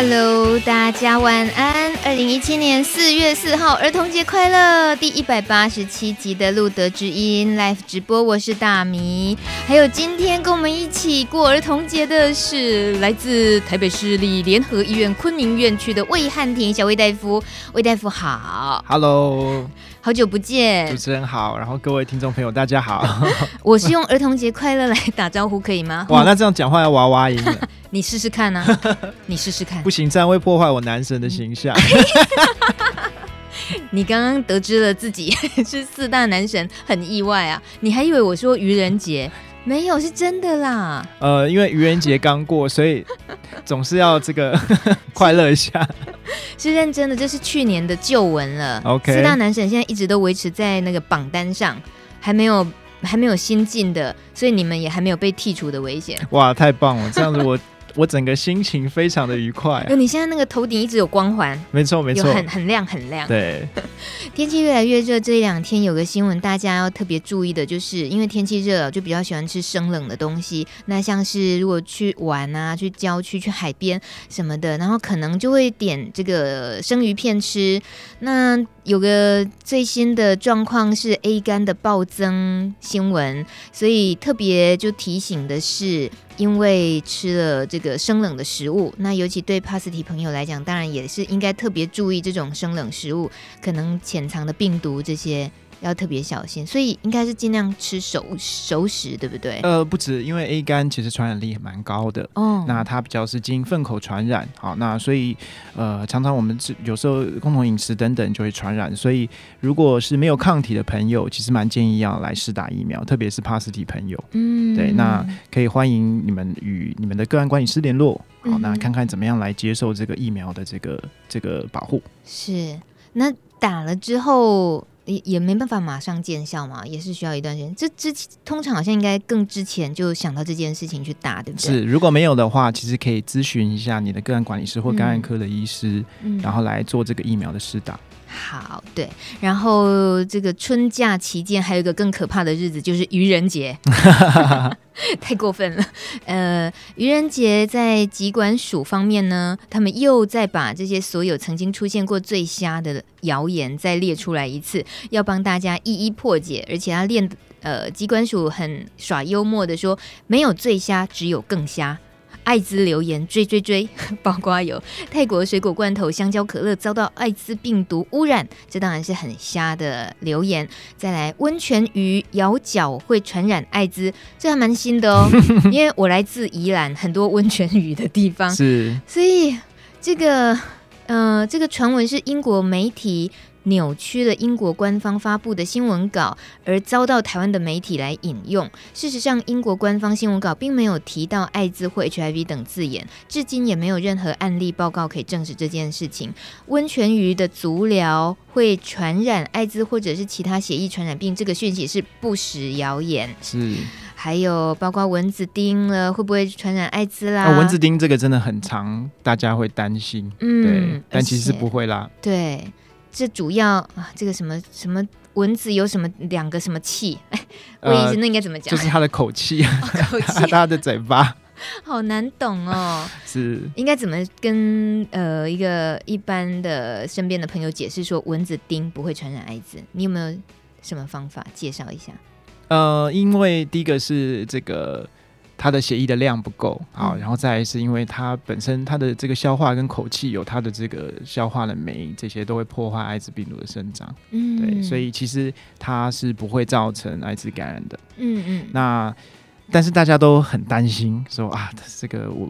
Hello，大家晚安。二零一七年四月四号，儿童节快乐！第一百八十七集的路德之音 Live 直播，我是大米。还有今天跟我们一起过儿童节的是来自台北市立联合医院昆明院区的魏汉庭小魏大夫。魏大夫好，Hello，好久不见，主持人好，然后各位听众朋友大家好。我是用儿童节快乐来打招呼，可以吗？哇，那这样讲话要娃娃音了。你试试看啊！你试试看，不行，这样会破坏我男神的形象。你刚刚得知了自己是四大男神，很意外啊！你还以为我说愚人节？没有，是真的啦。呃，因为愚人节刚过，所以 总是要这个 快乐一下。是认真的，这是去年的旧闻了。OK，四大男神现在一直都维持在那个榜单上，还没有。还没有新进的，所以你们也还没有被剔除的危险。哇，太棒了！这样子我。我整个心情非常的愉快。你现在那个头顶一直有光环，没错没错，有很很亮很亮。对，天气越来越热，这一两天有个新闻大家要特别注意的，就是因为天气热，就比较喜欢吃生冷的东西。那像是如果去玩啊，去郊区、去海边什么的，然后可能就会点这个生鱼片吃。那有个最新的状况是 A 肝的暴增新闻，所以特别就提醒的是。因为吃了这个生冷的食物，那尤其对帕斯提朋友来讲，当然也是应该特别注意这种生冷食物可能潜藏的病毒这些。要特别小心，所以应该是尽量吃熟熟食，对不对？呃，不止，因为 A 肝其实传染力也蛮高的哦。那它比较是经粪口传染，好，那所以呃，常常我们吃有时候共同饮食等等就会传染。所以如果是没有抗体的朋友，其实蛮建议要来试打疫苗，特别是帕斯体朋友。嗯，对，那可以欢迎你们与你们的个案管理师联络，好，那看看怎么样来接受这个疫苗的这个这个保护。是，那打了之后。也也没办法马上见效嘛，也是需要一段时间。这之前通常好像应该更之前就想到这件事情去打，对不对？是，如果没有的话，其实可以咨询一下你的个案管理师或感染科的医师，嗯，然后来做这个疫苗的试打。好，对，然后这个春假期间还有一个更可怕的日子，就是愚人节，太过分了。呃，愚人节在疾管署方面呢，他们又再把这些所有曾经出现过最瞎的谣言再列出来一次，要帮大家一一破解，而且他练呃，疾管署很耍幽默的说，没有最瞎，只有更瞎。艾滋留言追追追，包括有泰国水果罐头、香蕉可乐遭到艾滋病毒污染，这当然是很瞎的留言。再来，温泉鱼咬脚会传染艾滋，这还蛮新的哦，因为我来自宜兰，很多温泉鱼的地方，是，所以这个呃，这个传闻是英国媒体。扭曲了英国官方发布的新闻稿，而遭到台湾的媒体来引用。事实上，英国官方新闻稿并没有提到艾滋或 HIV 等字眼，至今也没有任何案例报告可以证实这件事情。温泉鱼的足疗会传染艾滋或者是其他血液传染病，这个讯息是不实谣言。是，还有包括蚊子叮了会不会传染艾滋啦？哦，蚊子叮这个真的很常，大家会担心。嗯，对，但其实不会啦。对。这主要啊，这个什么什么蚊子有什么两个什么气？哎，我意思那应该怎么讲？就是它的口气，哦、口气，它的嘴巴，好难懂哦。是应该怎么跟呃一个一般的身边的朋友解释说蚊子叮不会传染艾滋？你有没有什么方法介绍一下？呃，因为第一个是这个。它的血液的量不够啊，然后再来是因为它本身它的这个消化跟口气有它的这个消化的酶，这些都会破坏艾滋病毒的生长。嗯，对，所以其实它是不会造成艾滋感染的。嗯嗯。那但是大家都很担心，说啊，这个我，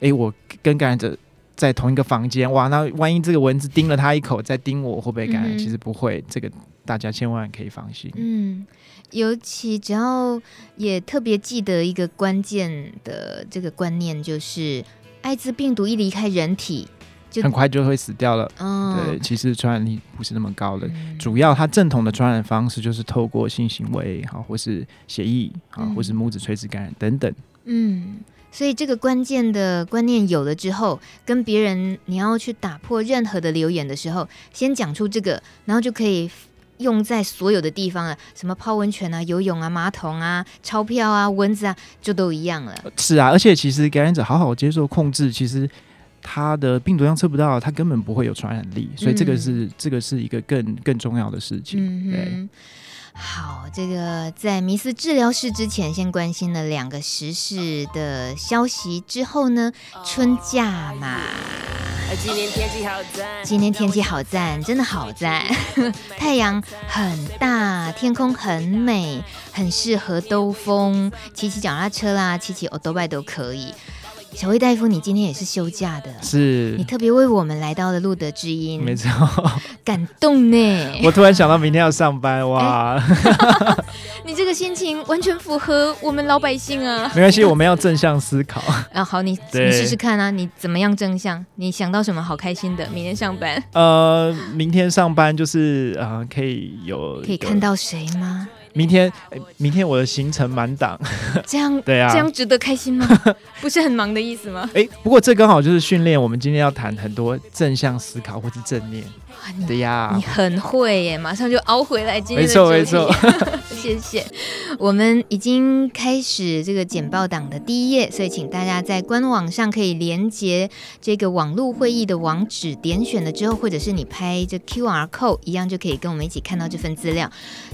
哎、欸，我跟感染者在同一个房间，哇，那万一这个蚊子叮了他一口，再叮我，会不会感染？嗯、其实不会，这个大家千万可以放心。嗯。尤其只要也特别记得一个关键的这个观念，就是艾滋病毒一离开人体，就很快就会死掉了。哦，对，其实传染力不是那么高的，嗯、主要它正统的传染方式就是透过性行为，好，或是血液，好，或是母子垂直感染等等。嗯，所以这个关键的观念有了之后，跟别人你要去打破任何的流言的时候，先讲出这个，然后就可以。用在所有的地方了，什么泡温泉啊、游泳啊、马桶啊、钞票啊、蚊子啊，就都一样了。是啊，而且其实感染者好好接受控制，其实他的病毒量测不到，他根本不会有传染力，所以这个是、嗯、这个是一个更更重要的事情。嗯、对。好，这个在迷思治疗室之前，先关心了两个时事的消息，之后呢，春假嘛，今天天气好赞，今天天气好赞，真的好赞，太阳很大，天空很美，很适合兜风，骑骑脚踏车啦，骑骑欧兜拜都可以。小魏大夫，你今天也是休假的，是你特别为我们来到了路德之音，没错，感动呢。我突然想到明天要上班，哇！欸、你这个心情完全符合我们老百姓啊。没关系，我们要正向思考。啊，好，你你试试看啊，你怎么样正向？你想到什么好开心的？明天上班？呃，明天上班就是呃，可以有可以看到谁吗？明天，明天我的行程满档，这样对啊，这样值得开心吗？不是很忙的意思吗？哎，不过这刚好就是训练我们今天要谈很多正向思考或是正念。对呀，你很会耶，马上就熬回来今天的。没错没错，谢谢。我们已经开始这个简报档的第一页，所以请大家在官网上可以连接这个网络会议的网址，点选了之后，或者是你拍这 QR code 一样，就可以跟我们一起看到这份资料。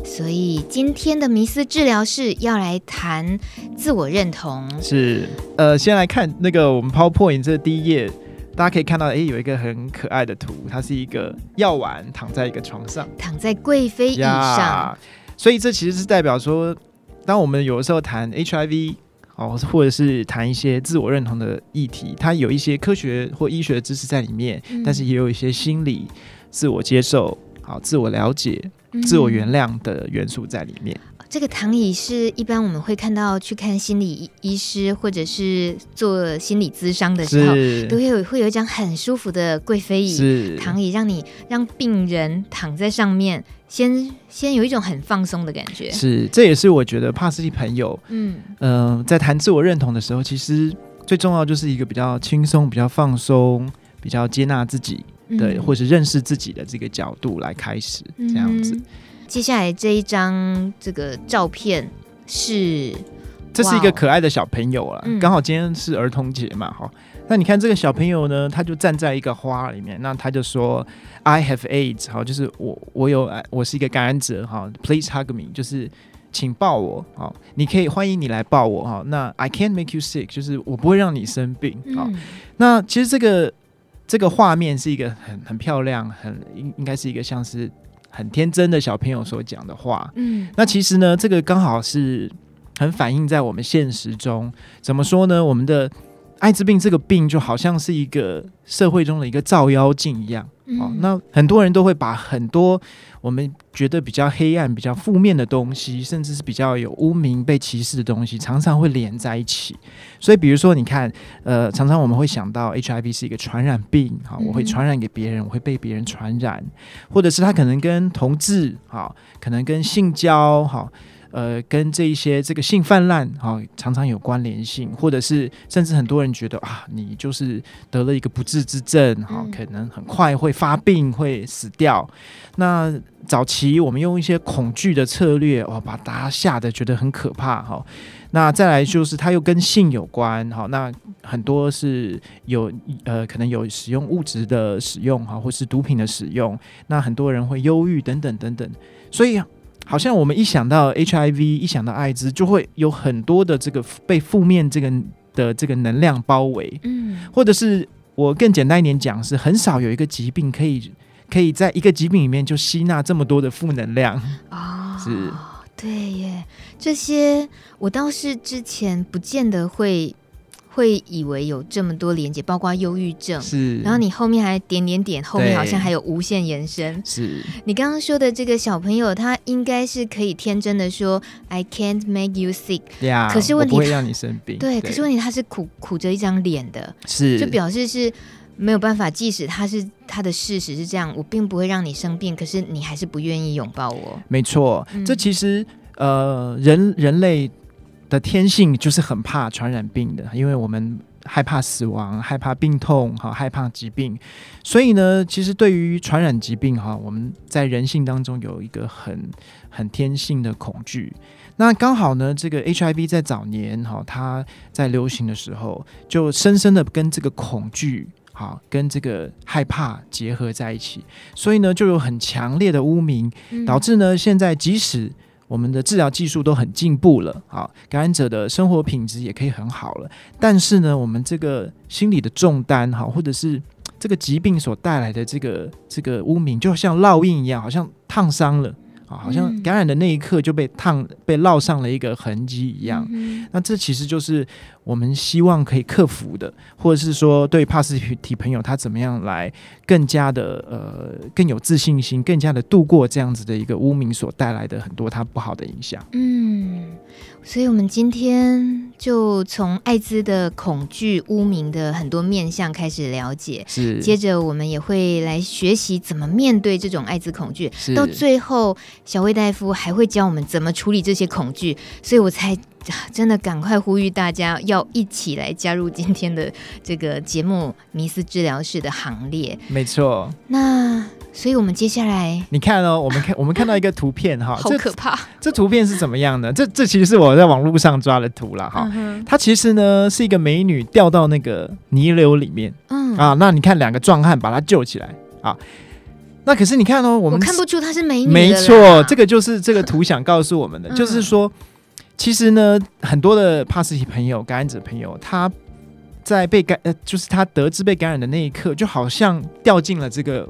所以今天的迷思治疗室要来谈自我认同。是，呃，先来看那个我们 PowerPoint 这第一页。大家可以看到，哎，有一个很可爱的图，它是一个药丸躺在一个床上，躺在贵妃椅上。所以这其实是代表说，当我们有的时候谈 HIV 哦，或者是谈一些自我认同的议题，它有一些科学或医学的知识在里面，嗯、但是也有一些心理、自我接受、好自我了解、自我原谅的元素在里面。嗯这个躺椅是一般我们会看到去看心理医师或者是做心理咨商的时候，都会有会有一张很舒服的贵妃椅躺椅，让你让病人躺在上面，先先有一种很放松的感觉。是，这也是我觉得帕斯蒂朋友，嗯嗯、呃，在谈自我认同的时候，其实最重要就是一个比较轻松、比较放松、比较接纳自己的，嗯、或是认识自己的这个角度来开始，这样子。嗯接下来这一张这个照片是，这是一个可爱的小朋友啊，刚好今天是儿童节嘛，哈。那你看这个小朋友呢，他就站在一个花里面，那他就说 I have AIDS，好，就是我我有我是一个感染者，哈，Please hug me，就是请抱我，好，你可以欢迎你来抱我，哈。那 I can't make you sick，就是我不会让你生病，好。那其实这个这个画面是一个很很漂亮，很应应该是一个像是。很天真的小朋友所讲的话，嗯，那其实呢，这个刚好是很反映在我们现实中。怎么说呢？我们的艾滋病这个病就好像是一个社会中的一个照妖镜一样。哦，那很多人都会把很多我们觉得比较黑暗、比较负面的东西，甚至是比较有污名、被歧视的东西，常常会连在一起。所以，比如说，你看，呃，常常我们会想到 HIV 是一个传染病，哈，我会传染给别人，我会被别人传染，或者是他可能跟同志，哈，可能跟性交，哈。呃，跟这一些这个性泛滥哈，常常有关联性，或者是甚至很多人觉得啊，你就是得了一个不治之症哈，可能很快会发病会死掉。那早期我们用一些恐惧的策略哦，把大家吓得觉得很可怕哈。那再来就是它又跟性有关哈，那很多是有呃可能有使用物质的使用哈，或是毒品的使用，那很多人会忧郁等等等等，所以。好像我们一想到 HIV，一想到艾滋，就会有很多的这个被负面这个的这个能量包围，嗯，或者是我更简单一点讲，是很少有一个疾病可以可以在一个疾病里面就吸纳这么多的负能量。啊，哦、是，对耶，这些我倒是之前不见得会。会以为有这么多连接，包括忧郁症，是。然后你后面还点点点，后面好像还有无限延伸。是。你刚刚说的这个小朋友，他应该是可以天真的说 “I can't make you sick”，呀，可是问题不会让你生病。对，可是问题他是苦苦着一张脸的，是，就表示是没有办法。即使他是他的事实是这样，我并不会让你生病，可是你还是不愿意拥抱我。没错，嗯、这其实呃，人人类。的天性就是很怕传染病的，因为我们害怕死亡，害怕病痛，哈，害怕疾病。所以呢，其实对于传染疾病，哈，我们在人性当中有一个很很天性的恐惧。那刚好呢，这个 HIV 在早年，哈，它在流行的时候，就深深的跟这个恐惧。好跟这个害怕结合在一起，所以呢，就有很强烈的污名，导致呢，现在即使我们的治疗技术都很进步了，好，感染者的生活品质也可以很好了，但是呢，我们这个心理的重担，哈，或者是这个疾病所带来的这个这个污名，就像烙印一样，好像烫伤了。啊，好像感染的那一刻就被烫、被烙上了一个痕迹一样。嗯、那这其实就是我们希望可以克服的，或者是说对帕斯提朋友他怎么样来更加的呃更有自信心，更加的度过这样子的一个污名所带来的很多他不好的影响。嗯。所以，我们今天就从艾滋的恐惧、污名的很多面向开始了解，是。接着，我们也会来学习怎么面对这种艾滋恐惧。是。到最后，小魏大夫还会教我们怎么处理这些恐惧。所以我才真的赶快呼吁大家要一起来加入今天的这个节目“迷思治疗室”的行列。没错。那。所以，我们接下来你看哦，我们看我们看到一个图片哈，好可怕这！这图片是怎么样的？这这其实是我在网络上抓的图了哈。嗯、它其实呢是一个美女掉到那个泥流里面，嗯啊，那你看两个壮汉把她救起来啊。那可是你看哦，我们我看不出她是美女，没错，这个就是这个图 想告诉我们的，嗯、就是说，其实呢，很多的帕斯提朋友、感染者朋友，他在被感呃，就是他得知被感染的那一刻，就好像掉进了这个。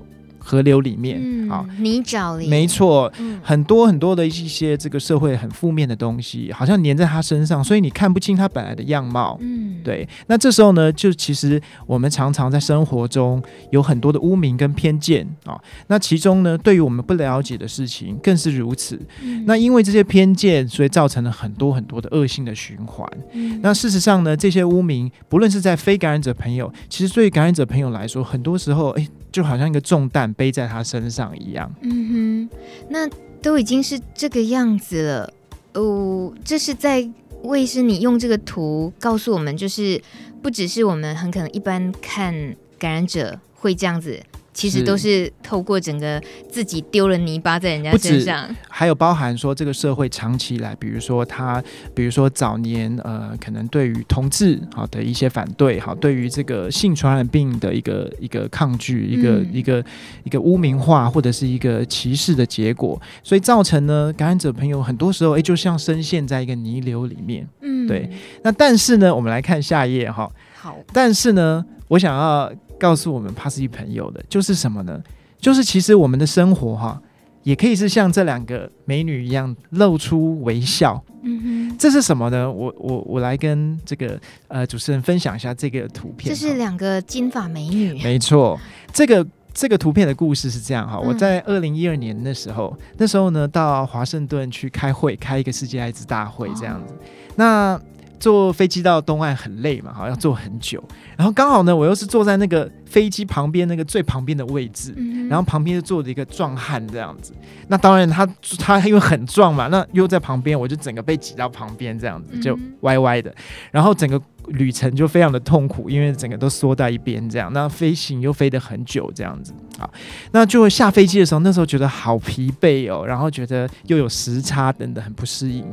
河流里面啊，嗯、泥沼里，没错，嗯、很多很多的一些这个社会很负面的东西，好像粘在他身上，所以你看不清他本来的样貌。嗯，对。那这时候呢，就其实我们常常在生活中有很多的污名跟偏见啊。那其中呢，对于我们不了解的事情更是如此。嗯、那因为这些偏见，所以造成了很多很多的恶性的循环。嗯、那事实上呢，这些污名，不论是在非感染者朋友，其实对于感染者朋友来说，很多时候，哎。就好像一个重担背在他身上一样。嗯哼，那都已经是这个样子了。哦，这是在为是你用这个图告诉我们，就是不只是我们很可能一般看感染者会这样子。其实都是透过整个自己丢了泥巴在人家身上，还有包含说这个社会长期以来，比如说他，比如说早年呃，可能对于同志好的一些反对，好，对于这个性传染病的一个一个抗拒，一个、嗯、一个一个污名化或者是一个歧视的结果，所以造成呢，感染者朋友很多时候哎，就像深陷在一个泥流里面，嗯，对。那但是呢，我们来看下一页哈，好，但是呢，我想要。告诉我们帕斯提朋友的就是什么呢？就是其实我们的生活哈，也可以是像这两个美女一样露出微笑。嗯哼，这是什么呢？我我我来跟这个呃主持人分享一下这个图片。这是两个金发美女。没错，这个这个图片的故事是这样哈。我在二零一二年的时候，那时候呢到华盛顿去开会，开一个世界艾滋大会这样子。哦、那坐飞机到东岸很累嘛，好，要坐很久。然后刚好呢，我又是坐在那个飞机旁边那个最旁边的位置，嗯、然后旁边就坐着一个壮汉这样子。那当然他他因为很壮嘛，那又在旁边，我就整个被挤到旁边这样子，就歪歪的。然后整个旅程就非常的痛苦，因为整个都缩在一边这样。那飞行又飞得很久这样子，好，那就下飞机的时候，那时候觉得好疲惫哦，然后觉得又有时差等等，很不适应。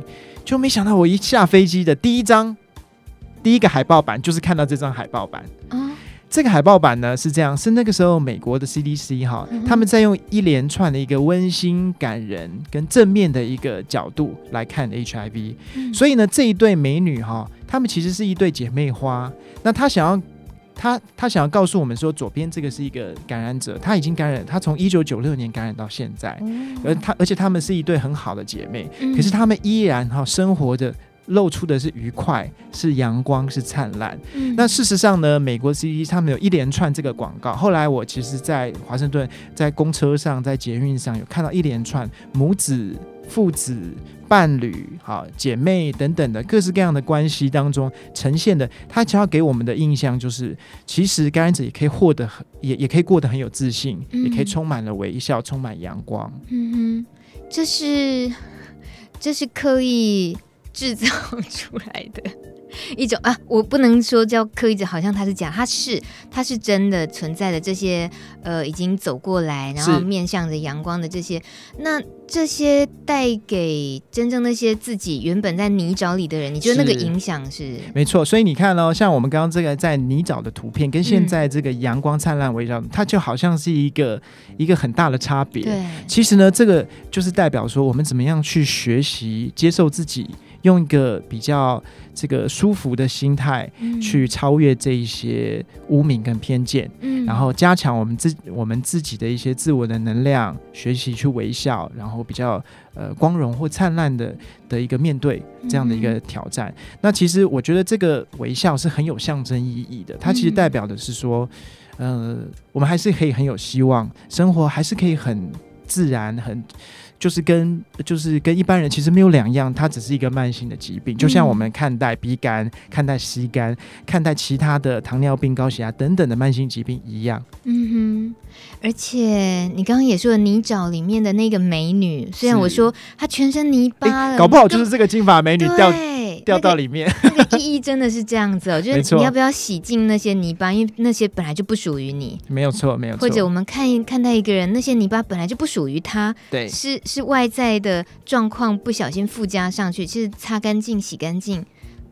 就没想到我一下飞机的第一张，第一个海报版就是看到这张海报版。嗯，这个海报版呢是这样，是那个时候美国的 CDC 哈，他们在用一连串的一个温馨、感人跟正面的一个角度来看 HIV。所以呢，这一对美女哈，她们其实是一对姐妹花。那她想要。他他想要告诉我们说，左边这个是一个感染者，他已经感染，他从一九九六年感染到现在，而他而且他们是一对很好的姐妹，可是他们依然哈生活的露出的是愉快，是阳光，是灿烂。那事实上呢，美国 CDC 他们有一连串这个广告，后来我其实，在华盛顿在公车上，在捷运上有看到一连串母子。父子、伴侣、好姐妹等等的各式各样的关系当中呈现的，他只要给我们的印象就是，其实感染者也可以获得很，也也可以过得很有自信，也可以充满了微笑，充满阳光。嗯哼，这是这是刻意制造出来的。一种啊，我不能说叫刻意的，好像它是假，它是它是真的存在的这些呃，已经走过来，然后面向着阳光的这些，那这些带给真正那些自己原本在泥沼里的人，你觉得那个影响是？是没错，所以你看哦，像我们刚刚这个在泥沼的图片，跟现在这个阳光灿烂围绕，嗯、它就好像是一个一个很大的差别。对，其实呢，这个就是代表说，我们怎么样去学习接受自己。用一个比较这个舒服的心态去超越这一些污名跟偏见，嗯，然后加强我们自我们自己的一些自我的能量，学习去微笑，然后比较呃光荣或灿烂的的一个面对这样的一个挑战。嗯、那其实我觉得这个微笑是很有象征意义的，它其实代表的是说，呃，我们还是可以很有希望，生活还是可以很自然很。就是跟就是跟一般人其实没有两样，它只是一个慢性的疾病，就像我们看待鼻干、看待膝肝、看待其他的糖尿病、高血压等等的慢性疾病一样。嗯哼，而且你刚刚也说了泥沼里面的那个美女，虽然我说她全身泥巴搞不好就是这个金发美女掉。掉到里面，那个、那个意义真的是这样子哦，就是你要不要洗净那些泥巴，因为那些本来就不属于你。没有错，没有错。或者我们看一看待一个人，那些泥巴本来就不属于他，对，是是外在的状况不小心附加上去，其实擦干净、洗干净。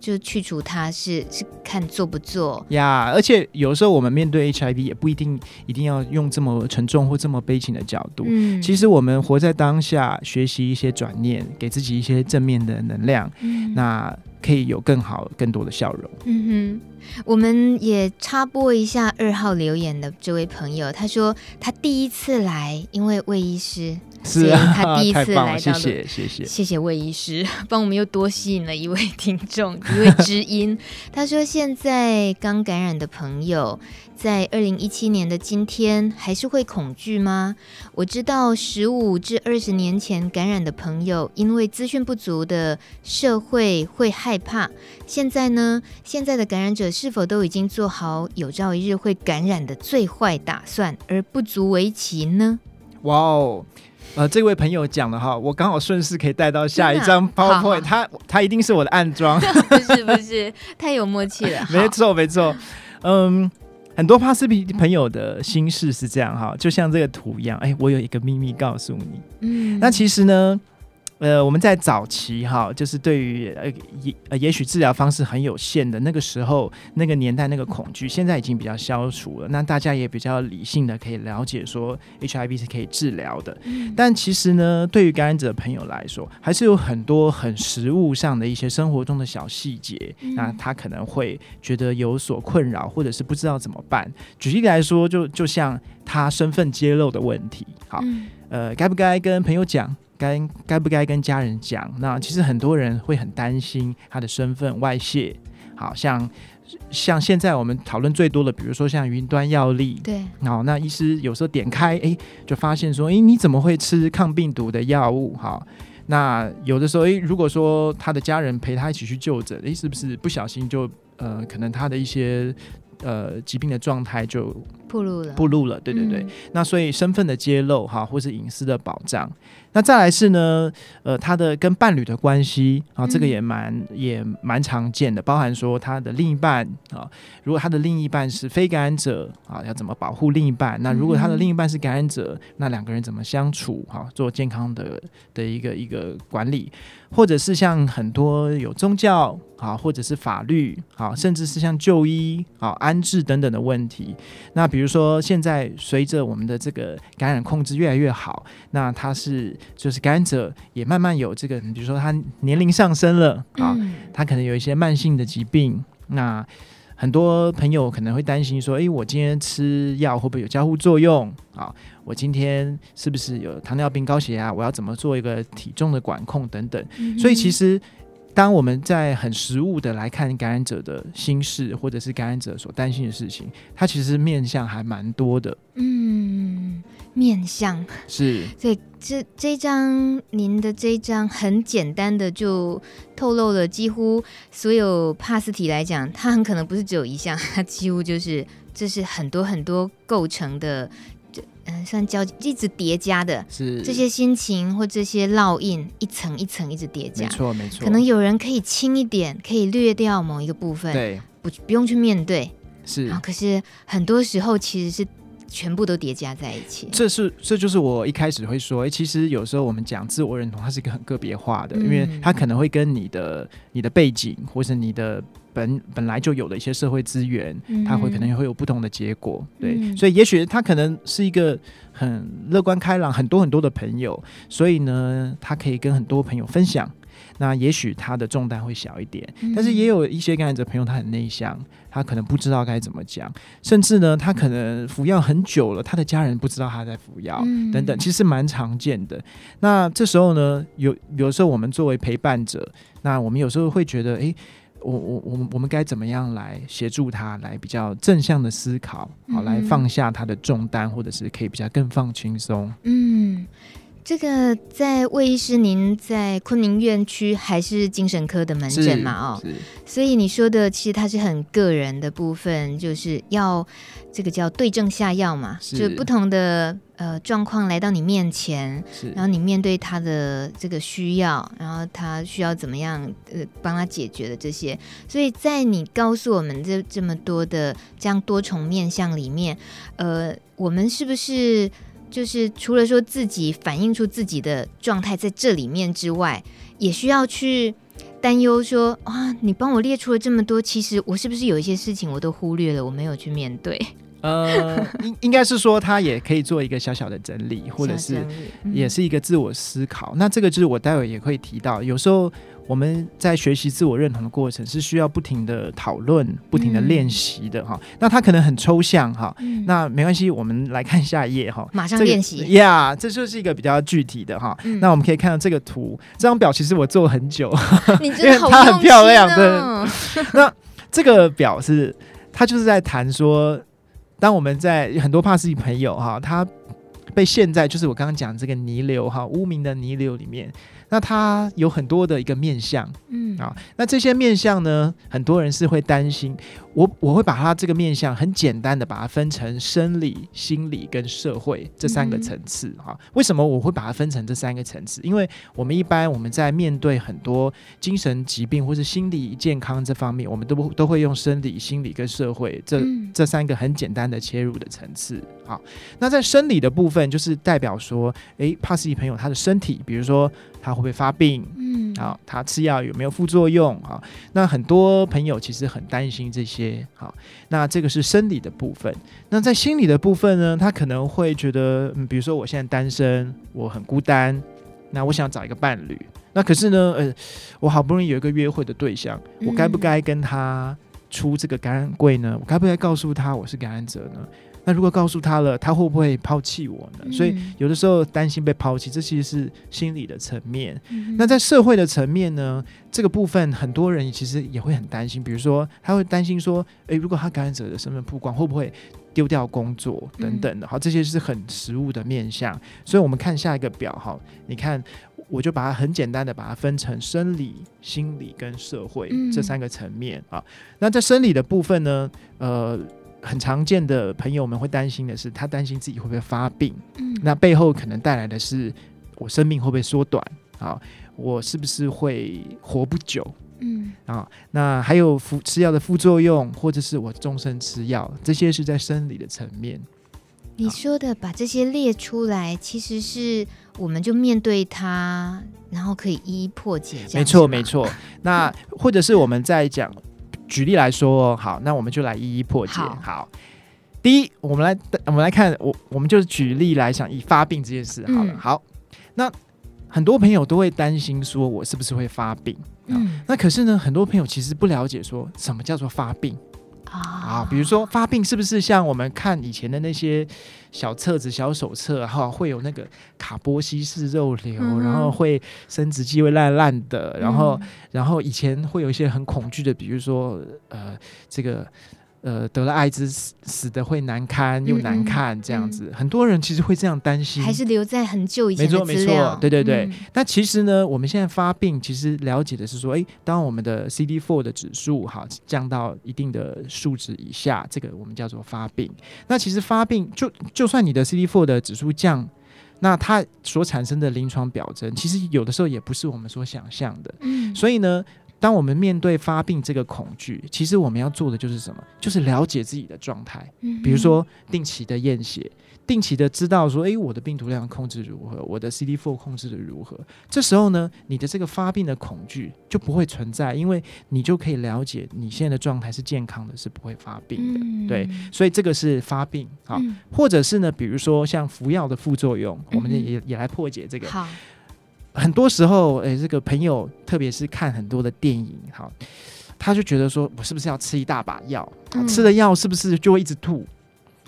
就去除它是是看做不做呀，而且有时候我们面对 HIV 也不一定一定要用这么沉重或这么悲情的角度。嗯，其实我们活在当下，学习一些转念，给自己一些正面的能量，嗯，那可以有更好更多的笑容。嗯哼，我们也插播一下二号留言的这位朋友，他说他第一次来，因为魏医师。是啊，他第一次来到，谢谢谢谢谢谢魏医师，帮我们又多吸引了一位听众，一位知音。他说，现在刚感染的朋友，在二零一七年的今天还是会恐惧吗？我知道十五至二十年前感染的朋友，因为资讯不足的社会会害怕。现在呢，现在的感染者是否都已经做好有朝一日会感染的最坏打算，而不足为奇呢？哇哦！呃，这位朋友讲的哈，我刚好顺势可以带到下一张 PowerPoint，他他一定是我的暗装，不是不是，太有默契了，没错没错，嗯，很多帕斯比朋友的心事是这样哈，就像这个图一样，哎，我有一个秘密告诉你，嗯，那其实呢。呃，我们在早期哈，就是对于呃也呃也许治疗方式很有限的那个时候，那个年代那个恐惧，现在已经比较消除了。那大家也比较理性的可以了解说，HIV 是可以治疗的。嗯。但其实呢，对于感染者朋友来说，还是有很多很实物上的一些生活中的小细节，嗯。那他可能会觉得有所困扰，或者是不知道怎么办。举例来说，就就像他身份揭露的问题，好，嗯。呃，该不该跟朋友讲？该该不该跟家人讲？那其实很多人会很担心他的身份外泄。好像像现在我们讨论最多的，比如说像云端药力，对，好，那医师有时候点开，哎，就发现说，哎，你怎么会吃抗病毒的药物？好，那有的时候，哎，如果说他的家人陪他一起去就诊，哎，是不是不小心就呃，可能他的一些。呃，疾病的状态就暴露了，暴露了，对对对。嗯、那所以身份的揭露哈，或是隐私的保障。那再来是呢，呃，他的跟伴侣的关系啊，这个也蛮、嗯、也蛮常见的，包含说他的另一半啊，如果他的另一半是非感染者啊，要怎么保护另一半？那如果他的另一半是感染者，嗯、那两个人怎么相处？哈、啊，做健康的的一个一个管理。或者是像很多有宗教啊，或者是法律啊，甚至是像就医啊、安置等等的问题。那比如说，现在随着我们的这个感染控制越来越好，那他是就是感染者也慢慢有这个，比如说他年龄上升了啊，他可能有一些慢性的疾病。那很多朋友可能会担心说：“诶，我今天吃药会不会有交互作用啊？我今天是不是有糖尿病、高血压？我要怎么做一个体重的管控等等？”嗯、所以，其实当我们在很实物的来看感染者的心事，或者是感染者所担心的事情，它其实面向还蛮多的。嗯。面向是，所以这这张您的这张很简单的就透露了几乎所有帕斯体来讲，它很可能不是只有一项，它几乎就是这是很多很多构成的嗯、呃，算交一直叠加的，是这些心情或这些烙印一层一层一直叠加，没错没错。可能有人可以轻一点，可以略掉某一个部分，对，不不用去面对，是。可是很多时候其实是。全部都叠加在一起，这是这就是我一开始会说，哎，其实有时候我们讲自我认同，它是一个很个别化的，嗯、因为它可能会跟你的你的背景，或是你的本本来就有的一些社会资源，嗯、它会可能会有不同的结果，对，嗯、所以也许他可能是一个很乐观开朗，很多很多的朋友，所以呢，他可以跟很多朋友分享。那也许他的重担会小一点，但是也有一些感染者朋友，他很内向，他可能不知道该怎么讲，甚至呢，他可能服药很久了，他的家人不知道他在服药，等等，其实蛮常见的。那这时候呢，有有时候我们作为陪伴者，那我们有时候会觉得，诶，我我我们我们该怎么样来协助他，来比较正向的思考，好，来放下他的重担，或者是可以比较更放轻松。嗯。这个在魏医师，您在昆明院区还是精神科的门诊嘛？哦，所以你说的其实它是很个人的部分，就是要这个叫对症下药嘛，就不同的呃状况来到你面前，然后你面对他的这个需要，然后他需要怎么样呃帮他解决的这些，所以在你告诉我们这这么多的这样多重面向里面，呃，我们是不是？就是除了说自己反映出自己的状态在这里面之外，也需要去担忧说啊，你帮我列出了这么多，其实我是不是有一些事情我都忽略了，我没有去面对？呃，应应该是说他也可以做一个小小的整理，或者是也是一个自我思考。嗯、那这个就是我待会也会提到，有时候。我们在学习自我认同的过程是需要不停的讨论、不停的练习的哈、嗯。那它可能很抽象哈、嗯，那没关系，我们来看下一页哈。马上练习呀，这就是一个比较具体的哈、嗯。那我们可以看到这个图，这张表其实我做了很久，你真的好、哦、因为它很漂亮的。那这个表是，它就是在谈说，当我们在很多帕斯蒂朋友哈，他被陷在就是我刚刚讲这个泥流哈，污名的泥流里面。那它有很多的一个面相，嗯啊，那这些面相呢，很多人是会担心。我我会把它这个面相很简单的把它分成生理、心理跟社会这三个层次哈、嗯。为什么我会把它分成这三个层次？因为我们一般我们在面对很多精神疾病或是心理健康这方面，我们都都会用生理、心理跟社会这、嗯、这三个很简单的切入的层次。好，那在生理的部分，就是代表说，诶，帕斯蒂朋友他的身体，比如说他会不会发病？嗯，好，他吃药有没有副作用？好，那很多朋友其实很担心这些。好，那这个是生理的部分。那在心理的部分呢，他可能会觉得，嗯，比如说我现在单身，我很孤单，那我想找一个伴侣。那可是呢，呃，我好不容易有一个约会的对象，我该不该跟他出这个感染柜呢？我该不该告诉他我是感染者呢？那如果告诉他了，他会不会抛弃我呢？所以有的时候担心被抛弃，这其实是心理的层面。那在社会的层面呢，这个部分很多人其实也会很担心，比如说他会担心说，诶，如果他感染者的身份曝光，会不会丢掉工作等等的？好，这些是很实物的面向。所以我们看下一个表哈，你看，我就把它很简单的把它分成生理、心理跟社会这三个层面啊。那在生理的部分呢，呃。很常见的朋友们会担心的是，他担心自己会不会发病，嗯，那背后可能带来的是我生命会不会缩短啊？我是不是会活不久？嗯啊，那还有服吃药的副作用，或者是我终身吃药，这些是在生理的层面。你说的把这些列出来，其实是我们就面对它，然后可以一一破解。没错，没错。那或者是我们在讲。举例来说，好，那我们就来一一破解。好，好，第一，我们来，我们来看，我我们就是举例来想，以发病这件事，好了，嗯，好，那很多朋友都会担心说，我是不是会发病？嗯，那可是呢，很多朋友其实不了解说什么叫做发病。啊，比如说发病是不是像我们看以前的那些小册子、小手册哈，会有那个卡波西氏肉瘤，嗯、然后会生殖器会烂烂的，然后、嗯、然后以前会有一些很恐惧的，比如说呃这个呃，得了艾滋死死的会难堪又难看这样子，嗯嗯、很多人其实会这样担心，还是留在很久以前。没错没错，对对对。嗯、那其实呢，我们现在发病，其实了解的是说，哎，当我们的 CD4 的指数哈降到一定的数值以下，这个我们叫做发病。那其实发病就就算你的 CD4 的指数降，那它所产生的临床表征，其实有的时候也不是我们所想象的。嗯，所以呢。当我们面对发病这个恐惧，其实我们要做的就是什么？就是了解自己的状态。嗯，比如说定期的验血，定期的知道说，诶，我的病毒量控制如何？我的 CD4 控制的如何？这时候呢，你的这个发病的恐惧就不会存在，因为你就可以了解你现在的状态是健康的，是不会发病的。嗯、对，所以这个是发病啊，嗯、或者是呢，比如说像服药的副作用，我们也也来破解这个。好。很多时候，诶、欸，这个朋友，特别是看很多的电影，哈，他就觉得说，我是不是要吃一大把药？嗯、吃了药是不是就会一直吐？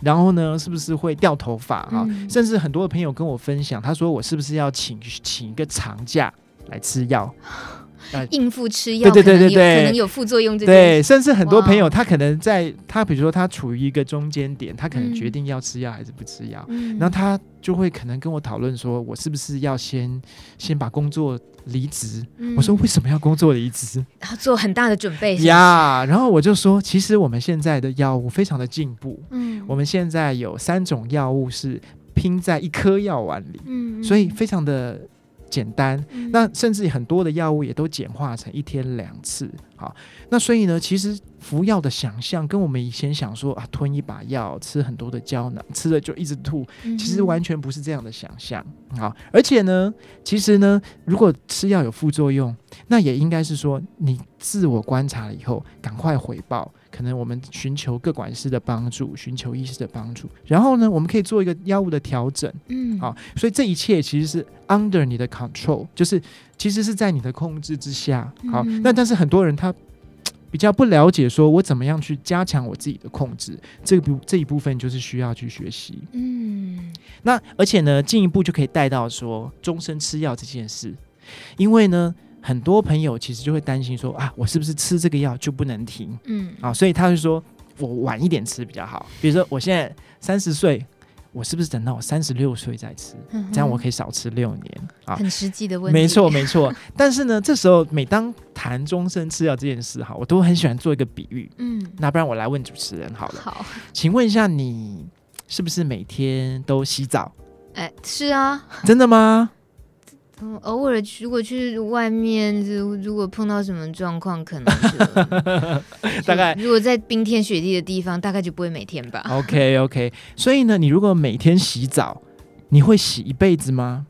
然后呢，是不是会掉头发？哈、嗯，甚至很多的朋友跟我分享，他说我是不是要请请一个长假来吃药？呃、应付吃药，对对对对对，可能有副作用。对，甚至很多朋友，他可能在他比如说他处于一个中间点，他可能决定要吃药还是不吃药，嗯、然后他就会可能跟我讨论说，我是不是要先先把工作离职？嗯、我说为什么要工作离职？要做很大的准备呀。Yeah, 然后我就说，其实我们现在的药物非常的进步，嗯，我们现在有三种药物是拼在一颗药丸里，嗯，所以非常的。简单，那甚至很多的药物也都简化成一天两次。好，那所以呢，其实服药的想象跟我们以前想说啊，吞一把药，吃很多的胶囊，吃了就一直吐，其实完全不是这样的想象。好，而且呢，其实呢，如果吃药有副作用，那也应该是说你自我观察了以后，赶快回报。可能我们寻求各管师的帮助，寻求医师的帮助，然后呢，我们可以做一个药物的调整。嗯，好，所以这一切其实是 under 你的 control，就是其实是在你的控制之下。好，那、嗯、但是很多人他比较不了解，说我怎么样去加强我自己的控制，这个部这一部分就是需要去学习。嗯，那而且呢，进一步就可以带到说终身吃药这件事，因为呢。很多朋友其实就会担心说啊，我是不是吃这个药就不能停？嗯，啊，所以他会说我晚一点吃比较好。比如说我现在三十岁，我是不是等到我三十六岁再吃？嗯、这样我可以少吃六年啊。很实际的问题。没错，没错。但是呢，这时候每当谈终身吃药这件事哈，我都很喜欢做一个比喻。嗯，那不然我来问主持人好了。好，请问一下，你是不是每天都洗澡？哎，是啊。真的吗？嗯，偶尔如果去外面，如如果碰到什么状况，可能是 大概如果在冰天雪地的地方，大概就不会每天吧。OK OK，所以呢，你如果每天洗澡，你会洗一辈子吗？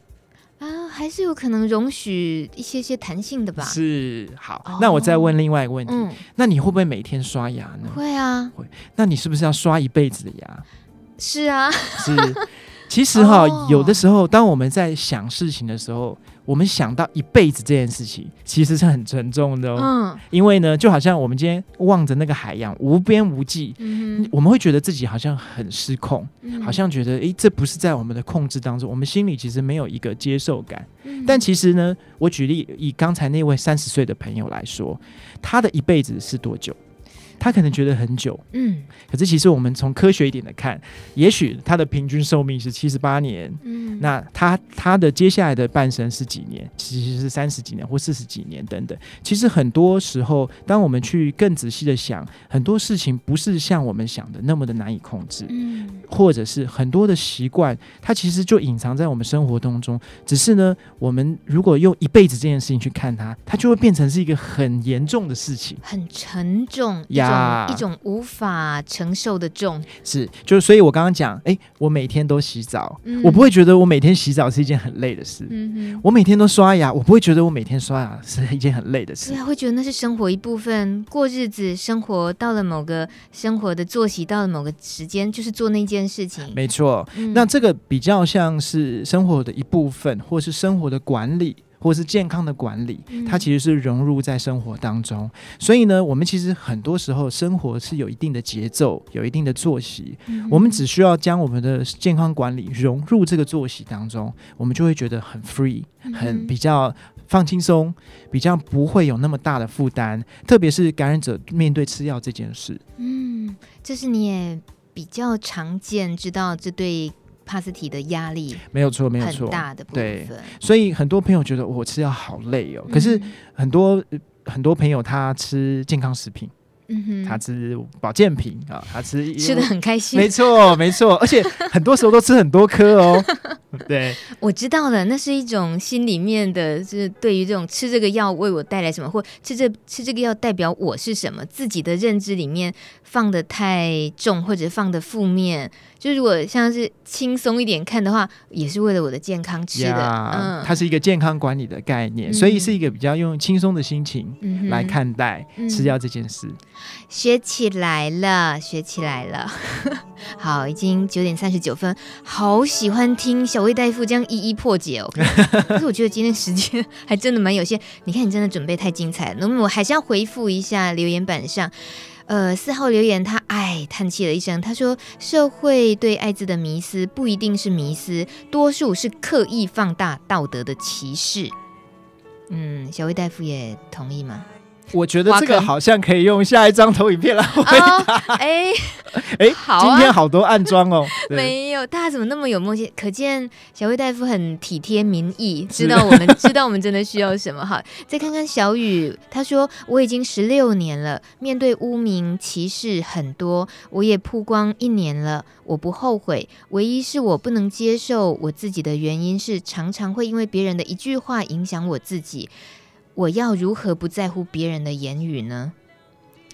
啊，还是有可能容许一些些弹性的吧。是，好，哦、那我再问另外一个问题，嗯、那你会不会每天刷牙呢？会啊，会。那你是不是要刷一辈子的牙？是啊，是。其实哈，哦、有的时候，当我们在想事情的时候，我们想到一辈子这件事情，其实是很沉重的哦。嗯，因为呢，就好像我们今天望着那个海洋无边无际，嗯，我们会觉得自己好像很失控，嗯、好像觉得诶，这不是在我们的控制当中，我们心里其实没有一个接受感。嗯、但其实呢，我举例以刚才那位三十岁的朋友来说，他的一辈子是多久？他可能觉得很久，嗯，可是其实我们从科学一点的看，也许他的平均寿命是七十八年，嗯，那他他的接下来的半生是几年？其实是三十几年或四十几年等等。其实很多时候，当我们去更仔细的想，很多事情不是像我们想的那么的难以控制，嗯，或者是很多的习惯，它其实就隐藏在我们生活当中。只是呢，我们如果用一辈子这件事情去看它，它就会变成是一个很严重的事情，很沉重呀。一种无法承受的重是，就是，所以我刚刚讲，哎，我每天都洗澡，嗯、我不会觉得我每天洗澡是一件很累的事。嗯哼，我每天都刷牙，我不会觉得我每天刷牙是一件很累的事。对啊，会觉得那是生活一部分，过日子，生活到了某个生活的作息，到了某个时间，就是做那件事情。没错，嗯、那这个比较像是生活的一部分，或是生活的管理。或是健康的管理，它其实是融入在生活当中。嗯、所以呢，我们其实很多时候生活是有一定的节奏，有一定的作息。嗯、我们只需要将我们的健康管理融入这个作息当中，我们就会觉得很 free，很比较放轻松，比较不会有那么大的负担。特别是感染者面对吃药这件事，嗯。这是你也比较常见，知道这对帕斯提的压力没有错，没有错，很大的部分。所以很多朋友觉得我吃药好累哦，可是很多、嗯、很多朋友他吃健康食品。嗯哼，他吃保健品啊，他吃吃的很开心，没错没错，而且很多时候都吃很多颗哦。对，我知道了，那是一种心里面的，就是对于这种吃这个药为我带来什么，或吃这吃这个药代表我是什么，自己的认知里面放的太重，或者放的负面。就如果像是轻松一点看的话，也是为了我的健康吃的。Yeah, 嗯，它是一个健康管理的概念，嗯、所以是一个比较用轻松的心情来看待吃药这件事。嗯、学起来了，学起来了。好，已经九点三十九分，好喜欢听小魏大夫这样一一破解哦。可是我觉得今天时间还真的蛮有限，你看你真的准备太精彩了。那么我还是要回复一下留言板上。呃，四号留言，他唉叹气了一声，他说：“社会对艾滋的迷思不一定是迷思，多数是刻意放大道德的歧视。”嗯，小魏大夫也同意吗？我觉得这个好像可以用下一张投影片来 回答。哎哎，好，今天好多暗装哦。没有，大家怎么那么有默契？可见小魏大夫很体贴民意，知道我们 知道我们真的需要什么。好，再看看小雨，他说我已经十六年了，面对污名歧视很多，我也曝光一年了，我不后悔。唯一是我不能接受我自己的原因是，常常会因为别人的一句话影响我自己。我要如何不在乎别人的言语呢？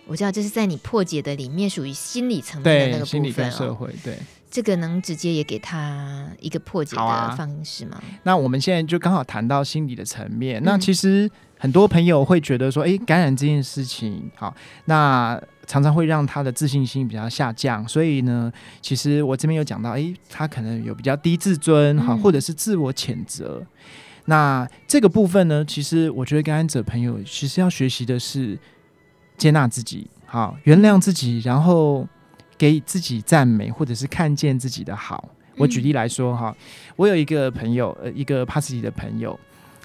我知道这是在你破解的里面属于心理层面的那个部分，心理跟社会，对这个能直接也给他一个破解的方式吗？啊、那我们现在就刚好谈到心理的层面。嗯、那其实很多朋友会觉得说，哎，感染这件事情，好，那常常会让他的自信心比较下降。所以呢，其实我这边有讲到，哎，他可能有比较低自尊，好，或者是自我谴责。嗯那这个部分呢，其实我觉得感染者朋友其实要学习的是接纳自己，好，原谅自己，然后给自己赞美，或者是看见自己的好。我举例来说哈，我有一个朋友，呃，一个帕斯蒂的朋友，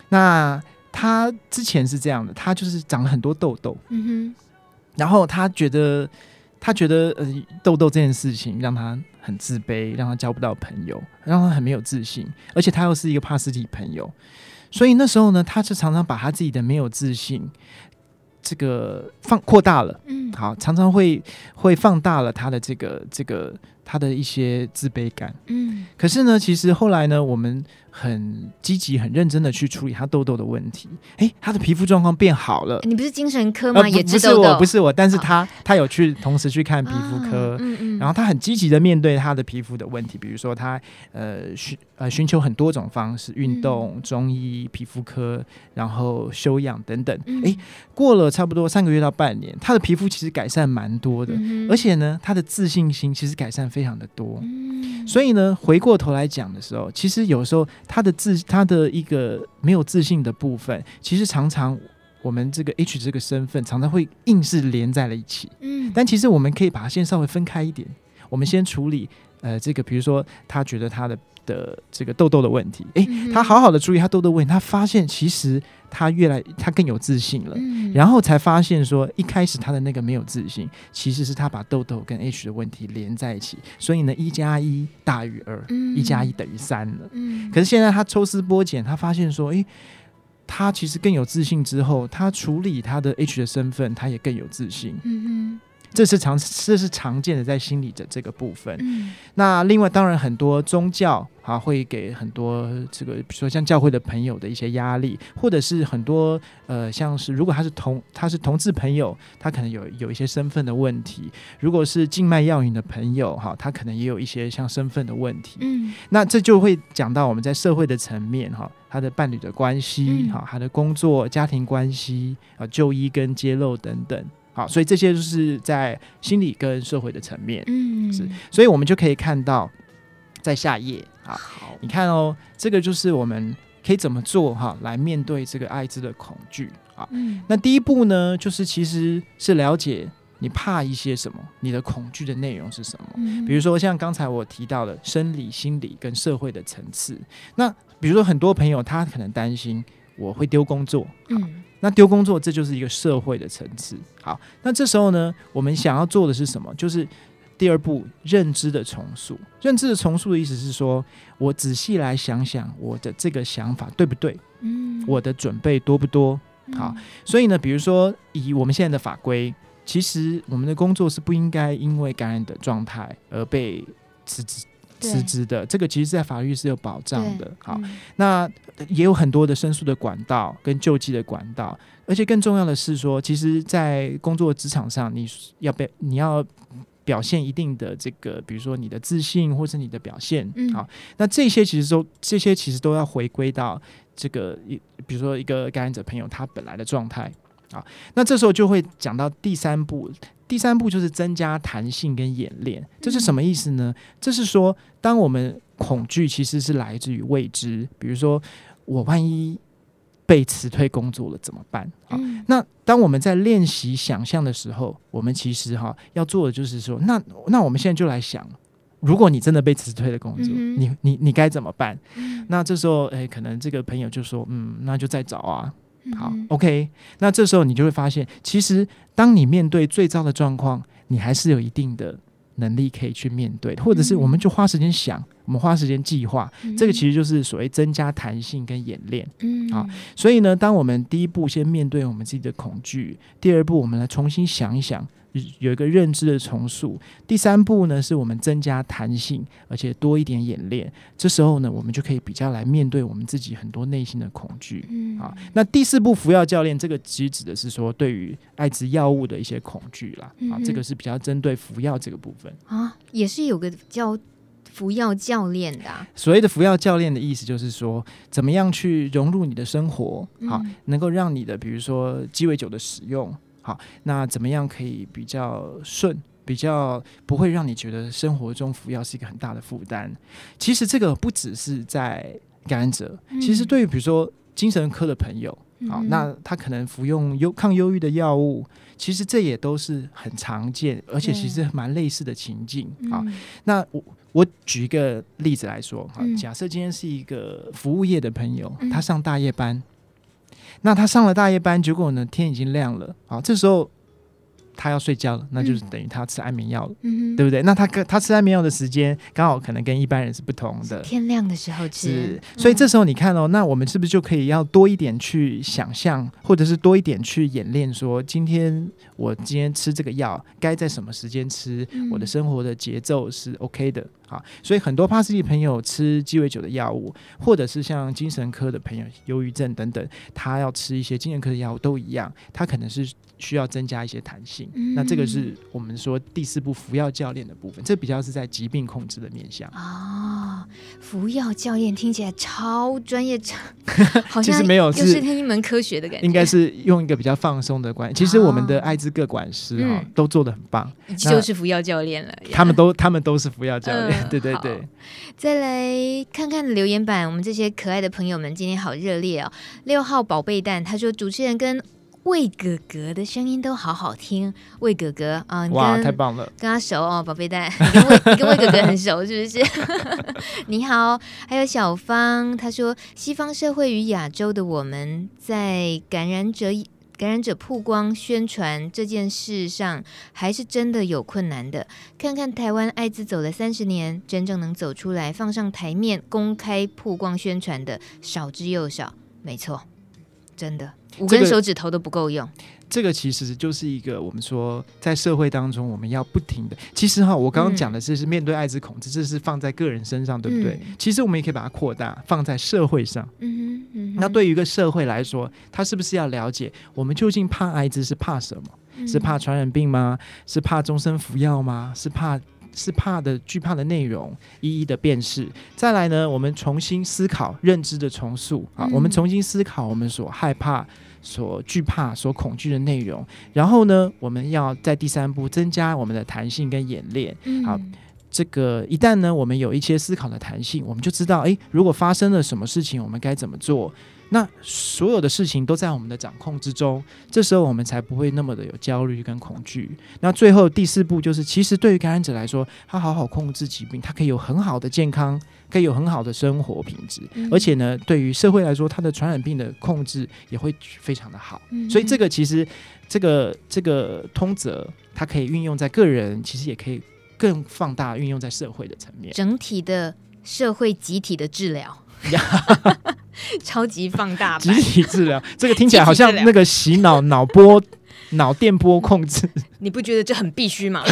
那他之前是这样的，他就是长了很多痘痘，嗯哼，然后他觉得他觉得呃痘痘这件事情让他很自卑，让他交不到朋友，让他很没有自信，而且他又是一个帕斯提朋友，所以那时候呢，他就常常把他自己的没有自信这个放扩大了，嗯，好，常常会会放大了他的这个这个他的一些自卑感，嗯，可是呢，其实后来呢，我们。很积极、很认真的去处理他痘痘的问题。哎，他的皮肤状况变好了。你不是精神科吗？呃、也不是我，不是我，但是他、哦、他有去同时去看皮肤科，哦、嗯嗯，然后他很积极的面对他的皮肤的问题，比如说他呃寻呃寻求很多种方式，运动、嗯、中医、皮肤科，然后休养等等。哎、嗯，过了差不多三个月到半年，他的皮肤其实改善蛮多的，嗯、而且呢，他的自信心其实改善非常的多。嗯、所以呢，回过头来讲的时候，其实有时候。他的自他的一个没有自信的部分，其实常常我们这个 H 这个身份常常会硬是连在了一起。嗯，但其实我们可以把它先稍微分开一点，我们先处理呃这个，比如说他觉得他的。的这个痘痘的问题，诶、欸，他好好的注意他痘痘问题，他发现其实他越来他更有自信了，嗯、然后才发现说一开始他的那个没有自信，其实是他把痘痘跟 H 的问题连在一起，所以呢，一加一大于二，一加一等于三了。嗯、可是现在他抽丝剥茧，他发现说，诶、欸，他其实更有自信之后，他处理他的 H 的身份，他也更有自信。嗯这是常这是常见的在心理的这个部分。嗯、那另外当然很多宗教啊会给很多这个，比如说像教会的朋友的一些压力，或者是很多呃像是如果他是同他是同志朋友，他可能有有一些身份的问题；如果是静脉药瘾的朋友哈，他可能也有一些像身份的问题。嗯，那这就会讲到我们在社会的层面哈，他的伴侣的关系哈，他的工作家庭关系啊，就医跟揭露等等。好，所以这些就是在心理跟社会的层面，嗯，是，所以我们就可以看到，在下页啊，好，你看哦，这个就是我们可以怎么做哈，来面对这个艾滋的恐惧啊。嗯，那第一步呢，就是其实是了解你怕一些什么，你的恐惧的内容是什么。嗯，比如说像刚才我提到的生理、心理跟社会的层次。那比如说很多朋友他可能担心我会丢工作，嗯。那丢工作，这就是一个社会的层次。好，那这时候呢，我们想要做的是什么？就是第二步，认知的重塑。认知的重塑的意思是说，我仔细来想想我的这个想法对不对？嗯，我的准备多不多？好，所以呢，比如说以我们现在的法规，其实我们的工作是不应该因为感染的状态而被辞职辞职的。这个其实，在法律是有保障的。好，那也有很多的申诉的管道跟救济的管道，而且更重要的是说，其实，在工作职场上，你要被你要。表现一定的这个，比如说你的自信，或是你的表现，嗯、好，那这些其实都这些其实都要回归到这个一，比如说一个感染者朋友他本来的状态，啊，那这时候就会讲到第三步，第三步就是增加弹性跟演练，这是什么意思呢？嗯、这是说，当我们恐惧其实是来自于未知，比如说我万一。被辞退工作了怎么办？啊，嗯、那当我们在练习想象的时候，我们其实哈要做的就是说，那那我们现在就来想，如果你真的被辞退了工作，嗯、你你你该怎么办？嗯、那这时候，诶、欸，可能这个朋友就说，嗯，那就再找啊。好、嗯、，OK。那这时候你就会发现，其实当你面对最糟的状况，你还是有一定的能力可以去面对，或者是我们就花时间想。我们花时间计划，这个其实就是所谓增加弹性跟演练。嗯，好，所以呢，当我们第一步先面对我们自己的恐惧，第二步我们来重新想一想，有一个认知的重塑，第三步呢是我们增加弹性，而且多一点演练。这时候呢，我们就可以比较来面对我们自己很多内心的恐惧。嗯，啊，那第四步服药教练，这个其实指的是说对于艾滋药物的一些恐惧啦。啊，这个是比较针对服药这个部分啊，也是有个叫。服药教练的、啊、所谓的服药教练的意思就是说，怎么样去融入你的生活，好，嗯、能够让你的比如说鸡尾酒的使用，好，那怎么样可以比较顺，比较不会让你觉得生活中服药是一个很大的负担。其实这个不只是在感染者，嗯、其实对于比如说精神科的朋友，好，嗯、那他可能服用忧抗忧郁的药物。其实这也都是很常见，而且其实蛮类似的情境啊。嗯、那我我举一个例子来说哈，假设今天是一个服务业的朋友，嗯、他上大夜班，那他上了大夜班，结果呢，天已经亮了好，这时候。他要睡觉了，那就是等于他要吃安眠药了，嗯、对不对？那他跟他吃安眠药的时间刚好可能跟一般人是不同的。天亮的时候吃，所以这时候你看哦，那我们是不是就可以要多一点去想象，或者是多一点去演练？说今天我今天吃这个药该在什么时间吃？嗯、我的生活的节奏是 OK 的。好，所以很多帕斯蒂朋友吃鸡尾酒的药物，或者是像精神科的朋友，忧郁症等等，他要吃一些精神科的药物都一样，他可能是需要增加一些弹性。嗯、那这个是我们说第四步服药教练的部分，这比较是在疾病控制的面向。啊、哦，服药教练听起来超专业，超 好像没有是听一门科学的感觉，应该是用一个比较放松的关系。其实我们的艾滋各管师啊、哦，嗯、都做的很棒，就是服药教练了。他们都他们都是服药教练。嗯 对对对，再来看看留言板，我们这些可爱的朋友们今天好热烈哦！六号宝贝蛋他说，主持人跟魏哥哥的声音都好好听，魏哥哥啊，你哇，太棒了，跟他熟哦，宝贝蛋，你跟魏你跟魏哥哥很熟是不是？你好，还有小芳，他说西方社会与亚洲的我们在感染者。感染者曝光宣传这件事上，还是真的有困难的。看看台湾艾滋走了三十年，真正能走出来放上台面、公开曝光宣传的少之又少。没错，真的五根手指头都不够用。这个其实就是一个我们说在社会当中，我们要不停的。其实哈，我刚刚讲的这是面对艾滋恐惧，这是放在个人身上，对不对？嗯、其实我们也可以把它扩大，放在社会上。嗯哼，嗯哼。那对于一个社会来说，他是不是要了解我们究竟怕艾滋是怕什么？嗯、是怕传染病吗？是怕终身服药吗？是怕是怕的惧怕的内容，一一的辨识。再来呢，我们重新思考认知的重塑啊，嗯、我们重新思考我们所害怕。所惧怕、所恐惧的内容，然后呢，我们要在第三步增加我们的弹性跟演练。嗯、好，这个一旦呢，我们有一些思考的弹性，我们就知道，诶，如果发生了什么事情，我们该怎么做。那所有的事情都在我们的掌控之中，这时候我们才不会那么的有焦虑跟恐惧。那最后第四步就是，其实对于感染者来说，他好好控制疾病，他可以有很好的健康，可以有很好的生活品质，嗯、而且呢，对于社会来说，他的传染病的控制也会非常的好。嗯、所以这个其实这个这个通则，它可以运用在个人，其实也可以更放大运用在社会的层面，整体的社会集体的治疗，超级放大集体治疗，这个听起来好像那个洗脑脑波。脑电波控制，你不觉得这很必须吗？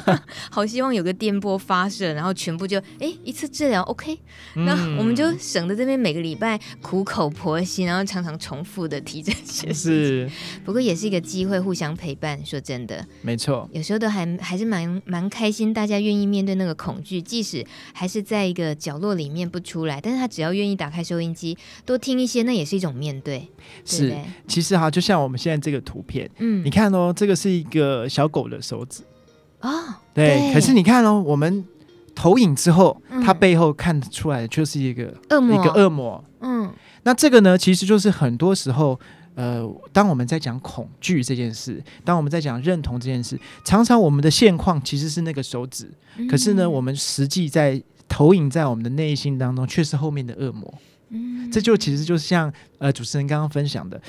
好希望有个电波发射，然后全部就哎一次治疗 OK，那我们就省得这边每个礼拜苦口婆心，然后常常重复的提这些事。是，不过也是一个机会，互相陪伴。说真的，没错，有时候都还还是蛮蛮开心，大家愿意面对那个恐惧，即使还是在一个角落里面不出来，但是他只要愿意打开收音机，多听一些，那也是一种面对。是，对对其实哈，就像我们现在这个图片，嗯。你看哦，这个是一个小狗的手指哦，对。可是你看哦，我们投影之后，嗯、它背后看出来的就是一个恶魔，一个恶魔。嗯，那这个呢，其实就是很多时候，呃，当我们在讲恐惧这件事，当我们在讲认同这件事，常常我们的现况其实是那个手指，嗯、可是呢，我们实际在投影在我们的内心当中，却是后面的恶魔。嗯，这就其实就像呃主持人刚刚分享的。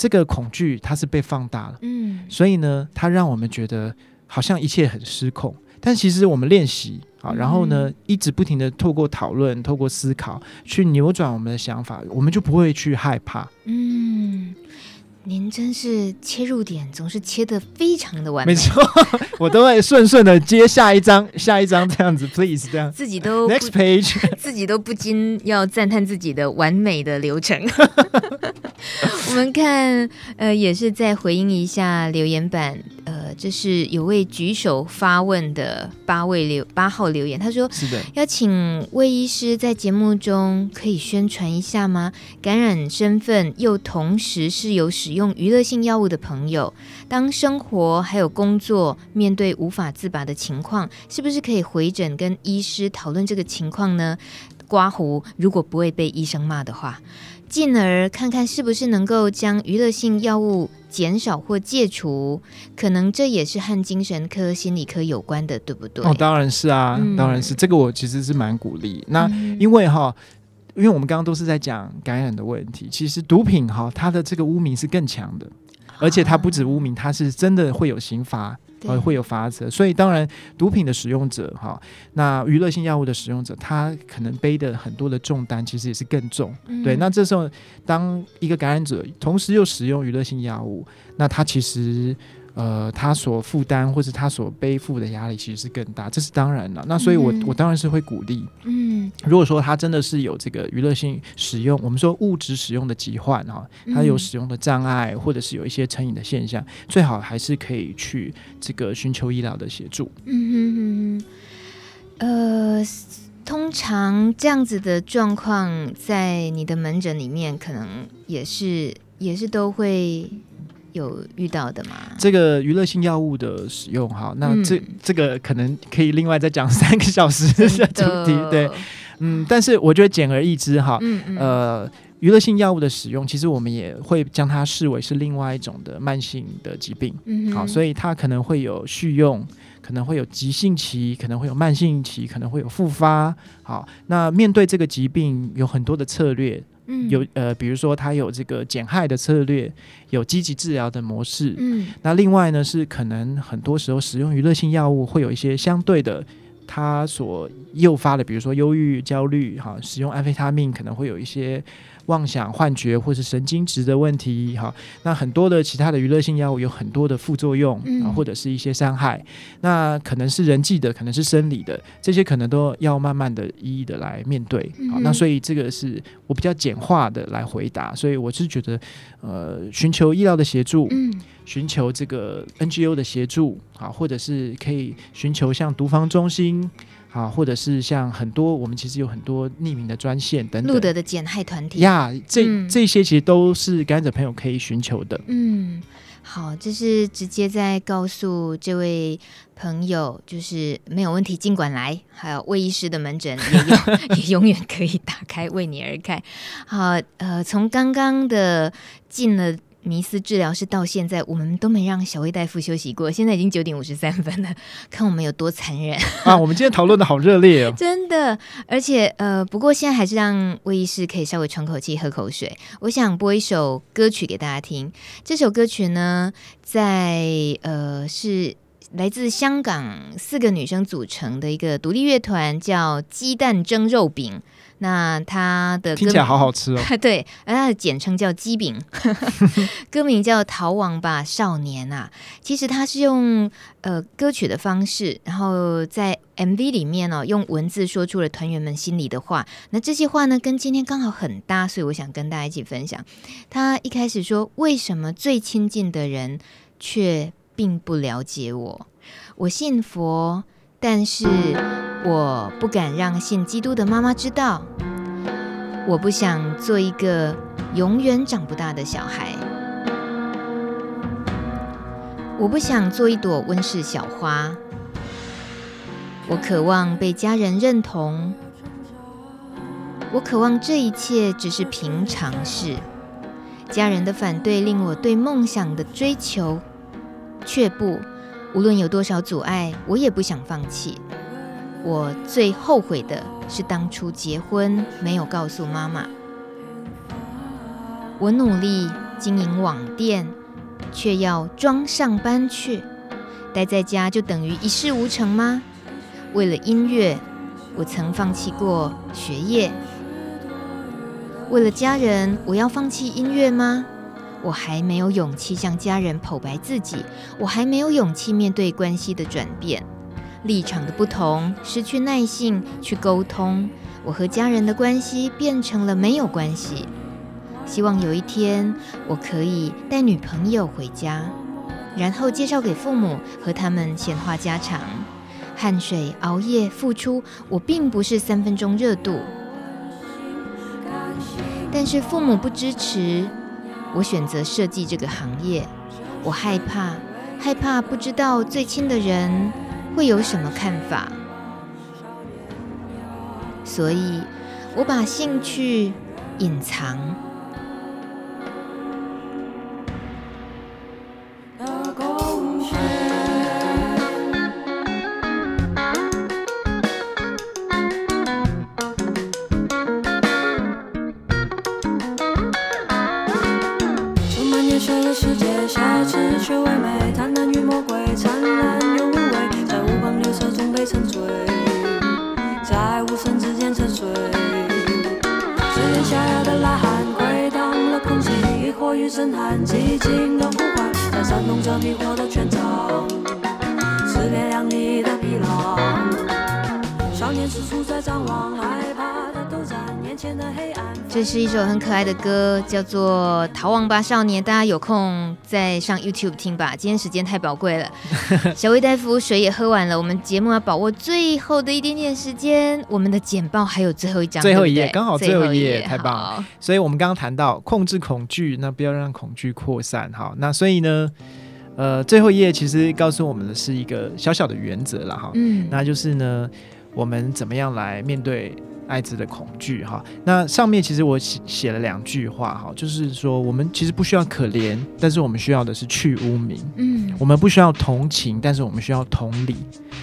这个恐惧它是被放大了，嗯，所以呢，它让我们觉得好像一切很失控。但其实我们练习啊，然后呢，一直不停的透过讨论、透过思考去扭转我们的想法，我们就不会去害怕。嗯，您真是切入点总是切的非常的完美。没错，我都会顺顺的接下一张，下一张这样子，please 这样。自己都 next page，自己都不禁要赞叹自己的完美的流程。我们看，呃，也是再回应一下留言板，呃，这是有位举手发问的八位留八号留言，他说：“是的，要请魏医师在节目中可以宣传一下吗？感染身份又同时是有使用娱乐性药物的朋友，当生活还有工作面对无法自拔的情况，是不是可以回诊跟医师讨论这个情况呢？刮胡，如果不会被医生骂的话。”进而看看是不是能够将娱乐性药物减少或戒除，可能这也是和精神科、心理科有关的，对不对？哦，当然是啊，嗯、当然是。这个我其实是蛮鼓励。那因为哈，因为我们刚刚都是在讲感染的问题，其实毒品哈，它的这个污名是更强的，而且它不止污名，它是真的会有刑罚。呃，会有法则，所以当然，毒品的使用者哈，那娱乐性药物的使用者，他可能背的很多的重担，其实也是更重。嗯、对，那这时候，当一个感染者同时又使用娱乐性药物，那他其实。呃，他所负担或者他所背负的压力其实是更大，这是当然了。那所以我，我、嗯、我当然是会鼓励。嗯，如果说他真的是有这个娱乐性使用，我们说物质使用的疾患哈，他有使用的障碍，或者是有一些成瘾的现象，最好还是可以去这个寻求医疗的协助。嗯哼哼哼。呃，通常这样子的状况，在你的门诊里面，可能也是也是都会。有遇到的吗？这个娱乐性药物的使用，哈，那这、嗯、这个可能可以另外再讲三个小时的主题，对，嗯，但是我觉得简而易之，哈，嗯嗯呃，娱乐性药物的使用，其实我们也会将它视为是另外一种的慢性的疾病，嗯，好，所以它可能会有续用，可能会有急性期，可能会有慢性期，可能会有复发，好，那面对这个疾病有很多的策略。有呃，比如说它有这个减害的策略，有积极治疗的模式。嗯，那另外呢是可能很多时候使用娱乐性药物会有一些相对的，它所诱发的，比如说忧郁、焦虑，哈，使用安非他命可能会有一些。妄想、幻觉或是神经质的问题，哈，那很多的其他的娱乐性药物有很多的副作用，啊，或者是一些伤害，那可能是人际的，可能是生理的，这些可能都要慢慢的一一的来面对，好，嗯，那所以这个是我比较简化的来回答，所以我是觉得，呃，寻求医疗的协助，嗯，寻求这个 NGO 的协助，啊，或者是可以寻求像毒防中心。啊，或者是像很多我们其实有很多匿名的专线等等，路德的减害团体呀，这、嗯、这些其实都是感染者朋友可以寻求的。嗯，好，这是直接在告诉这位朋友，就是没有问题尽管来，还有魏医师的门诊也有 也永远可以打开为你而开。好，呃，从刚刚的进了。迷思治疗是到现在，我们都没让小魏大夫休息过。现在已经九点五十三分了，看我们有多残忍 啊！我们今天讨论的好热烈哦，真的。而且呃，不过现在还是让魏医师可以稍微喘口气、喝口水。我想播一首歌曲给大家听。这首歌曲呢，在呃是来自香港四个女生组成的一个独立乐团，叫鸡蛋蒸肉饼。那他的听起来好好吃哦，对，而他的简称叫鸡饼，歌名叫《逃亡吧少年》啊。其实他是用呃歌曲的方式，然后在 MV 里面哦，用文字说出了团员们心里的话。那这些话呢，跟今天刚好很搭，所以我想跟大家一起分享。他一开始说：“为什么最亲近的人却并不了解我？我信佛。”但是我不敢让信基督的妈妈知道，我不想做一个永远长不大的小孩，我不想做一朵温室小花，我渴望被家人认同，我渴望这一切只是平常事，家人的反对令我对梦想的追求却不。无论有多少阻碍，我也不想放弃。我最后悔的是当初结婚没有告诉妈妈。我努力经营网店，却要装上班去。待在家就等于一事无成吗？为了音乐，我曾放弃过学业。为了家人，我要放弃音乐吗？我还没有勇气向家人剖白自己，我还没有勇气面对关系的转变，立场的不同，失去耐性去沟通，我和家人的关系变成了没有关系。希望有一天我可以带女朋友回家，然后介绍给父母，和他们闲话家常。汗水、熬夜、付出，我并不是三分钟热度，但是父母不支持。我选择设计这个行业，我害怕，害怕不知道最亲的人会有什么看法，所以我把兴趣隐藏。世界下只却唯美，贪婪与魔鬼，灿烂又无畏，在五光六色中被沉醉，在无声之间沉睡。炽烈下遥的呐喊，回荡了空气，浴火与震撼，寂静的呼唤，在煽动着迷惑的权杖，撕裂亮丽的皮囊。少年四处在张望，这是一首很可爱的歌，叫做《逃亡吧少年》，大家有空再上 YouTube 听吧。今天时间太宝贵了，小魏大夫水也喝完了。我们节目要把握最后的一点点时间，我们的简报还有最后一张，最后一页刚好最后一页，太棒了。所以我们刚刚谈到控制恐惧，那不要让恐惧扩散。好，那所以呢，呃，最后一页其实告诉我们的是一个小小的原则了哈。嗯，那就是呢，我们怎么样来面对。艾滋的恐惧哈，那上面其实我写写了两句话哈，就是说我们其实不需要可怜，但是我们需要的是去污名。嗯，我们不需要同情，但是我们需要同理。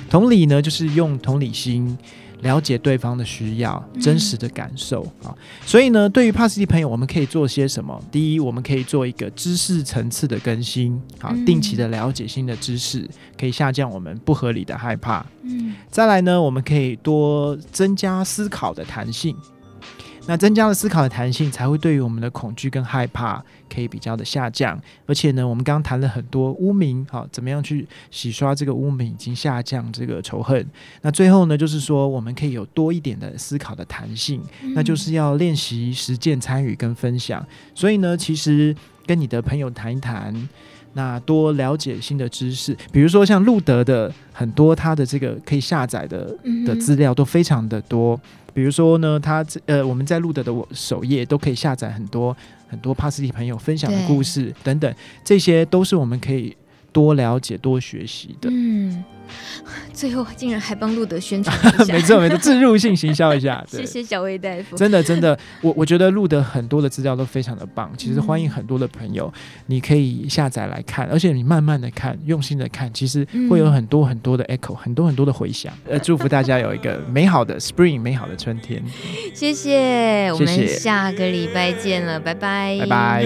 同理呢，就是用同理心。了解对方的需要，真实的感受啊、嗯，所以呢，对于帕斯蒂朋友，我们可以做些什么？第一，我们可以做一个知识层次的更新，好，定期的了解新的知识，可以下降我们不合理的害怕。嗯，再来呢，我们可以多增加思考的弹性。那增加了思考的弹性，才会对于我们的恐惧跟害怕可以比较的下降。而且呢，我们刚刚谈了很多污名，好，怎么样去洗刷这个污名，已经下降这个仇恨。那最后呢，就是说我们可以有多一点的思考的弹性，那就是要练习实践、参与跟分享。所以呢，其实跟你的朋友谈一谈，那多了解新的知识，比如说像路德的很多他的这个可以下载的的资料都非常的多。比如说呢，他呃，我们在路德的首页都可以下载很多很多帕斯蒂朋友分享的故事等等，这些都是我们可以多了解、多学习的。嗯。最后竟然还帮路德宣传 没错没错，自入性行销一下。谢谢小魏大夫。真的真的，我我觉得路德很多的资料都非常的棒。其实欢迎很多的朋友，你可以下载来看，而且你慢慢的看，用心的看，其实会有很多很多的 echo，很多很多的回响。呃，祝福大家有一个美好的 spring，美好的春天。谢谢，我们下个礼拜见了，拜拜，拜拜。